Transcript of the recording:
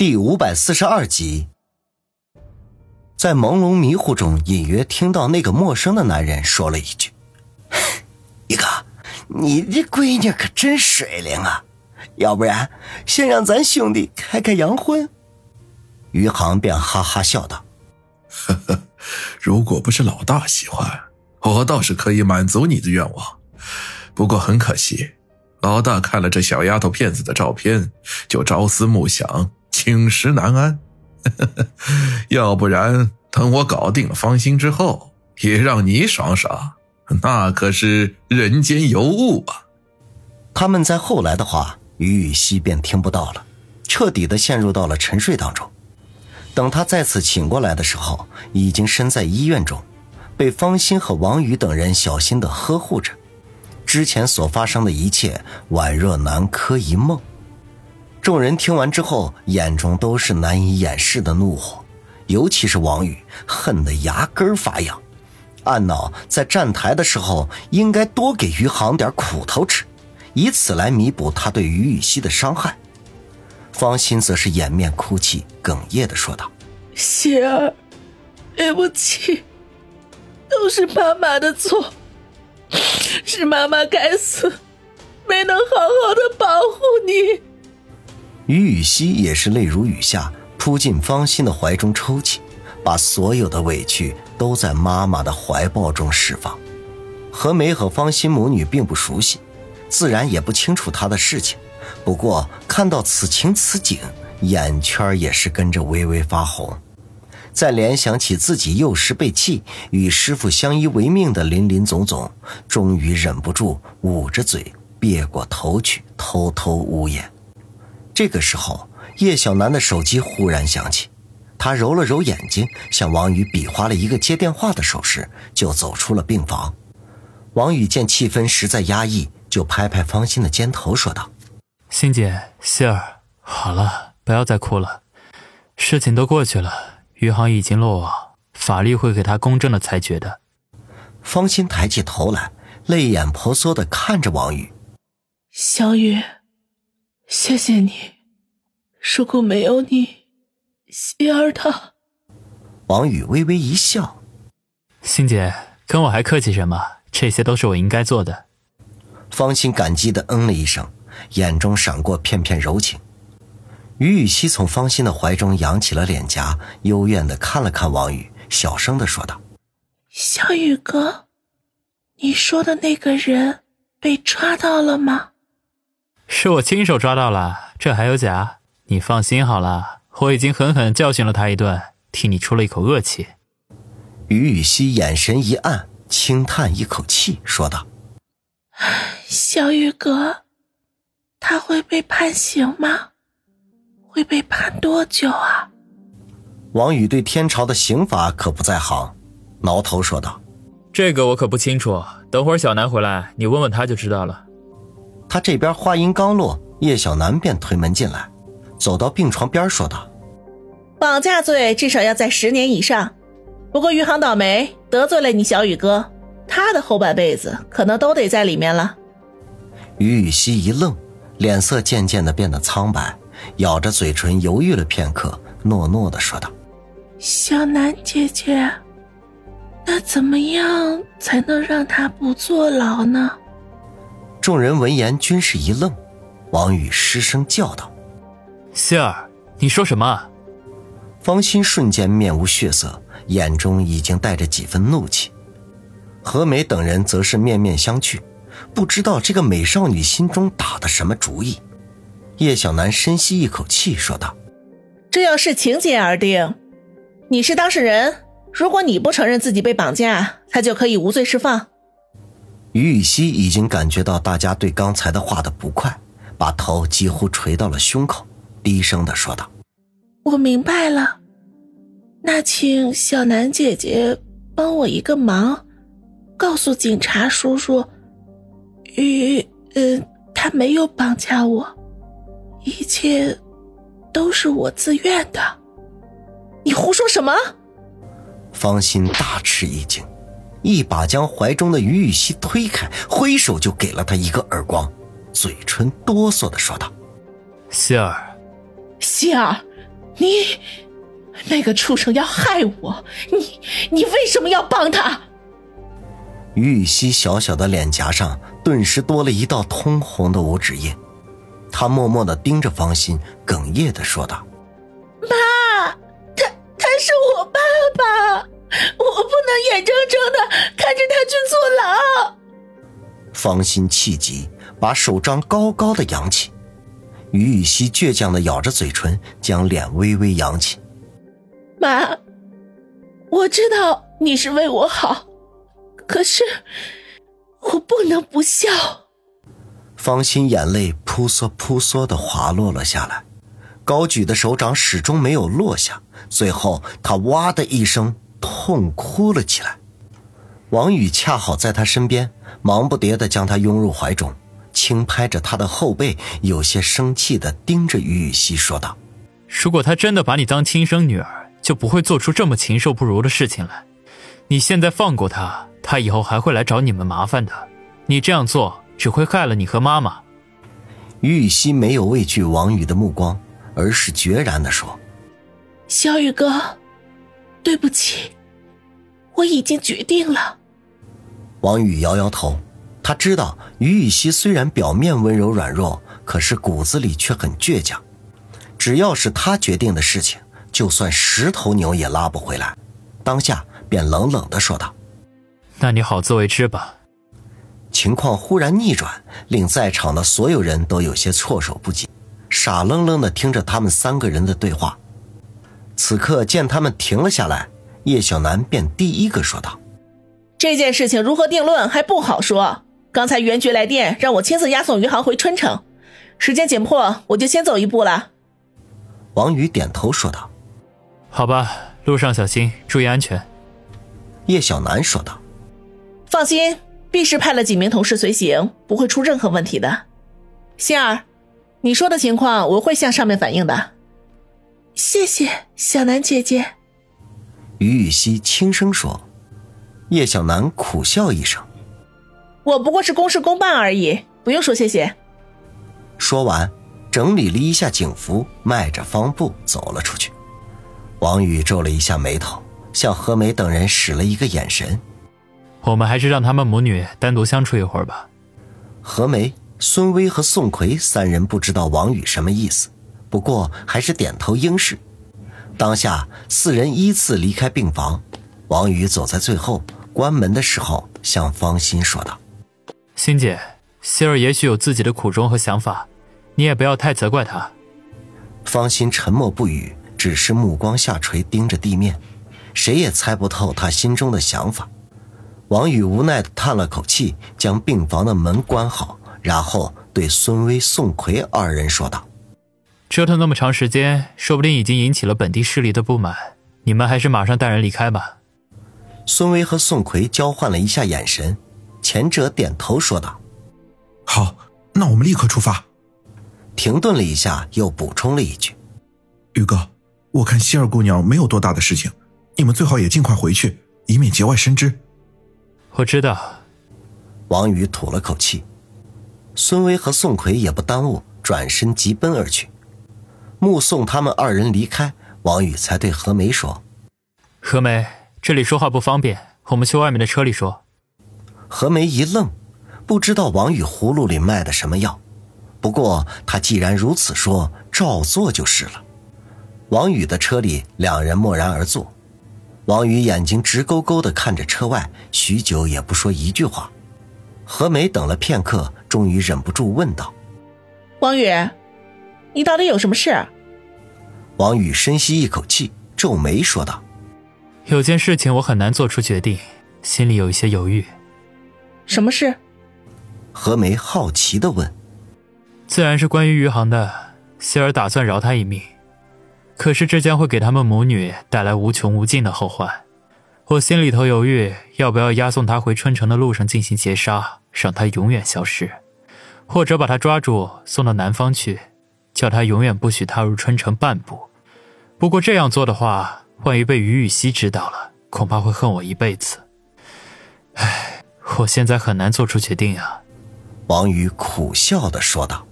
第五百四十二集，在朦胧迷糊中，隐约听到那个陌生的男人说了一句：“一哥，你这闺女可真水灵啊！要不然，先让咱兄弟开开洋荤。”余杭便哈哈笑道：“呵呵，如果不是老大喜欢，我倒是可以满足你的愿望。不过很可惜，老大看了这小丫头片子的照片，就朝思暮想。”寝食难安，要不然等我搞定了方心之后，也让你爽爽，那可是人间尤物啊！他们在后来的话，于雨溪便听不到了，彻底的陷入到了沉睡当中。等他再次醒过来的时候，已经身在医院中，被方心和王宇等人小心的呵护着。之前所发生的一切，宛若南柯一梦。众人听完之后，眼中都是难以掩饰的怒火，尤其是王宇，恨得牙根发痒，暗恼在站台的时候应该多给余杭点苦头吃，以此来弥补他对于雨溪的伤害。方心则是掩面哭泣，哽咽的说道：“希儿，对不起，都是妈妈的错，是妈妈该死，没能好好的保护你。”于雨溪也是泪如雨下，扑进方心的怀中抽泣，把所有的委屈都在妈妈的怀抱中释放。何梅和方心母女并不熟悉，自然也不清楚她的事情。不过看到此情此景，眼圈也是跟着微微发红。再联想起自己幼时被弃，与师傅相依为命的林林总总，终于忍不住捂着嘴，别过头去，偷偷呜咽。这个时候，叶小楠的手机忽然响起，他揉了揉眼睛，向王宇比划了一个接电话的手势，就走出了病房。王宇见气氛实在压抑，就拍拍方心的肩头，说道：“心姐，希儿，好了，不要再哭了，事情都过去了，余杭已经落网，法律会给他公正的裁决的。”方心抬起头来，泪眼婆娑的看着王宇：“小雨。”谢谢你，如果没有你，希儿她。王宇微微一笑，欣姐跟我还客气什么？这些都是我应该做的。方心感激的嗯了一声，眼中闪过片片柔情。于雨溪从方心的怀中扬起了脸颊，幽怨的看了看王宇，小声的说道：“小雨哥，你说的那个人被抓到了吗？”是我亲手抓到了，这还有假？你放心好了，我已经狠狠教训了他一顿，替你出了一口恶气。于雨溪眼神一暗，轻叹一口气，说道：“小雨哥，他会被判刑吗？会被判多久啊？”王宇对天朝的刑法可不在行，挠头说道：“这个我可不清楚，等会儿小南回来，你问问他就知道了。”他这边话音刚落，叶小楠便推门进来，走到病床边说道：“绑架罪至少要在十年以上。不过余杭倒霉，得罪了你小雨哥，他的后半辈子可能都得在里面了。”于雨溪一愣，脸色渐渐的变得苍白，咬着嘴唇犹豫了片刻，诺诺的说道：“小楠姐姐，那怎么样才能让他不坐牢呢？”众人闻言均是一愣，王宇失声叫道：“希儿，你说什么？”方心瞬间面无血色，眼中已经带着几分怒气。何梅等人则是面面相觑，不知道这个美少女心中打的什么主意。叶小楠深吸一口气，说道：“这要视情节而定。你是当事人，如果你不承认自己被绑架，他就可以无罪释放。”于雨溪已经感觉到大家对刚才的话的不快，把头几乎垂到了胸口，低声的说道：“我明白了，那请小南姐姐帮我一个忙，告诉警察叔叔，于……嗯，他没有绑架我，一切都是我自愿的。你胡说什么？”方心大吃一惊。一把将怀中的于雨溪推开，挥手就给了他一个耳光，嘴唇哆嗦的说道：“希儿，希儿，你那个畜生要害我，你你为什么要帮他？于雨溪小小的脸颊上顿时多了一道通红的五指印，她默默的盯着方心，哽咽的说道：“妈，他他是我爸爸，我不能眼睁睁的方心气急，把手掌高高的扬起。于雨溪倔强的咬着嘴唇，将脸微微扬起。妈，我知道你是为我好，可是我不能不笑。芳心眼泪扑簌扑簌的滑落了下来，高举的手掌始终没有落下，最后她哇的一声痛哭了起来。王宇恰好在他身边，忙不迭的将他拥入怀中。轻拍着他的后背，有些生气的盯着于雨溪说道：“如果他真的把你当亲生女儿，就不会做出这么禽兽不如的事情来。你现在放过他，他以后还会来找你们麻烦的。你这样做只会害了你和妈妈。”于雨溪没有畏惧王宇的目光，而是决然的说：“小雨哥，对不起，我已经决定了。”王宇摇摇头。他知道于雨溪虽然表面温柔软弱，可是骨子里却很倔强。只要是他决定的事情，就算十头牛也拉不回来。当下便冷冷的说道：“那你好自为之吧。”情况忽然逆转，令在场的所有人都有些措手不及，傻愣愣的听着他们三个人的对话。此刻见他们停了下来，叶小楠便第一个说道：“这件事情如何定论还不好说。”刚才袁局来电，让我亲自押送余杭回春城，时间紧迫，我就先走一步了。王宇点头说道：“好吧，路上小心，注意安全。”叶小楠说道：“放心，毕氏派了几名同事随行，不会出任何问题的。心儿，你说的情况我会向上面反映的。谢谢小楠姐姐。”于雨溪轻声说。叶小楠苦笑一声。我不过是公事公办而已，不用说谢谢。说完，整理了一下警服，迈着方步走了出去。王宇皱了一下眉头，向何梅等人使了一个眼神：“我们还是让他们母女单独相处一会儿吧。”何梅、孙威和宋奎三人不知道王宇什么意思，不过还是点头应是。当下，四人依次离开病房。王宇走在最后，关门的时候向方心说道。心姐，希儿也许有自己的苦衷和想法，你也不要太责怪她。方心沉默不语，只是目光下垂，盯着地面，谁也猜不透他心中的想法。王宇无奈的叹了口气，将病房的门关好，然后对孙威、宋奎二人说道：“折腾那么长时间，说不定已经引起了本地势力的不满，你们还是马上带人离开吧。”孙威和宋奎交换了一下眼神。前者点头说道：“好，那我们立刻出发。”停顿了一下，又补充了一句：“宇哥，我看希儿姑娘没有多大的事情，你们最好也尽快回去，以免节外生枝。”我知道。王宇吐了口气，孙威和宋奎也不耽误，转身疾奔而去。目送他们二人离开，王宇才对何梅说：“何梅，这里说话不方便，我们去外面的车里说。”何梅一愣，不知道王宇葫芦里卖的什么药。不过他既然如此说，照做就是了。王宇的车里，两人默然而坐。王宇眼睛直勾勾的看着车外，许久也不说一句话。何梅等了片刻，终于忍不住问道：“王宇，你到底有什么事？”王宇深吸一口气，皱眉说道：“有件事情我很难做出决定，心里有一些犹豫。”什么事？何梅好奇的问。自然是关于余杭的。希儿打算饶他一命，可是这将会给他们母女带来无穷无尽的后患。我心里头犹豫，要不要押送他回春城的路上进行劫杀，让他永远消失，或者把他抓住送到南方去，叫他永远不许踏入春城半步。不过这样做的话，万一被于雨溪知道了，恐怕会恨我一辈子。唉。我现在很难做出决定啊，王宇苦笑的说道。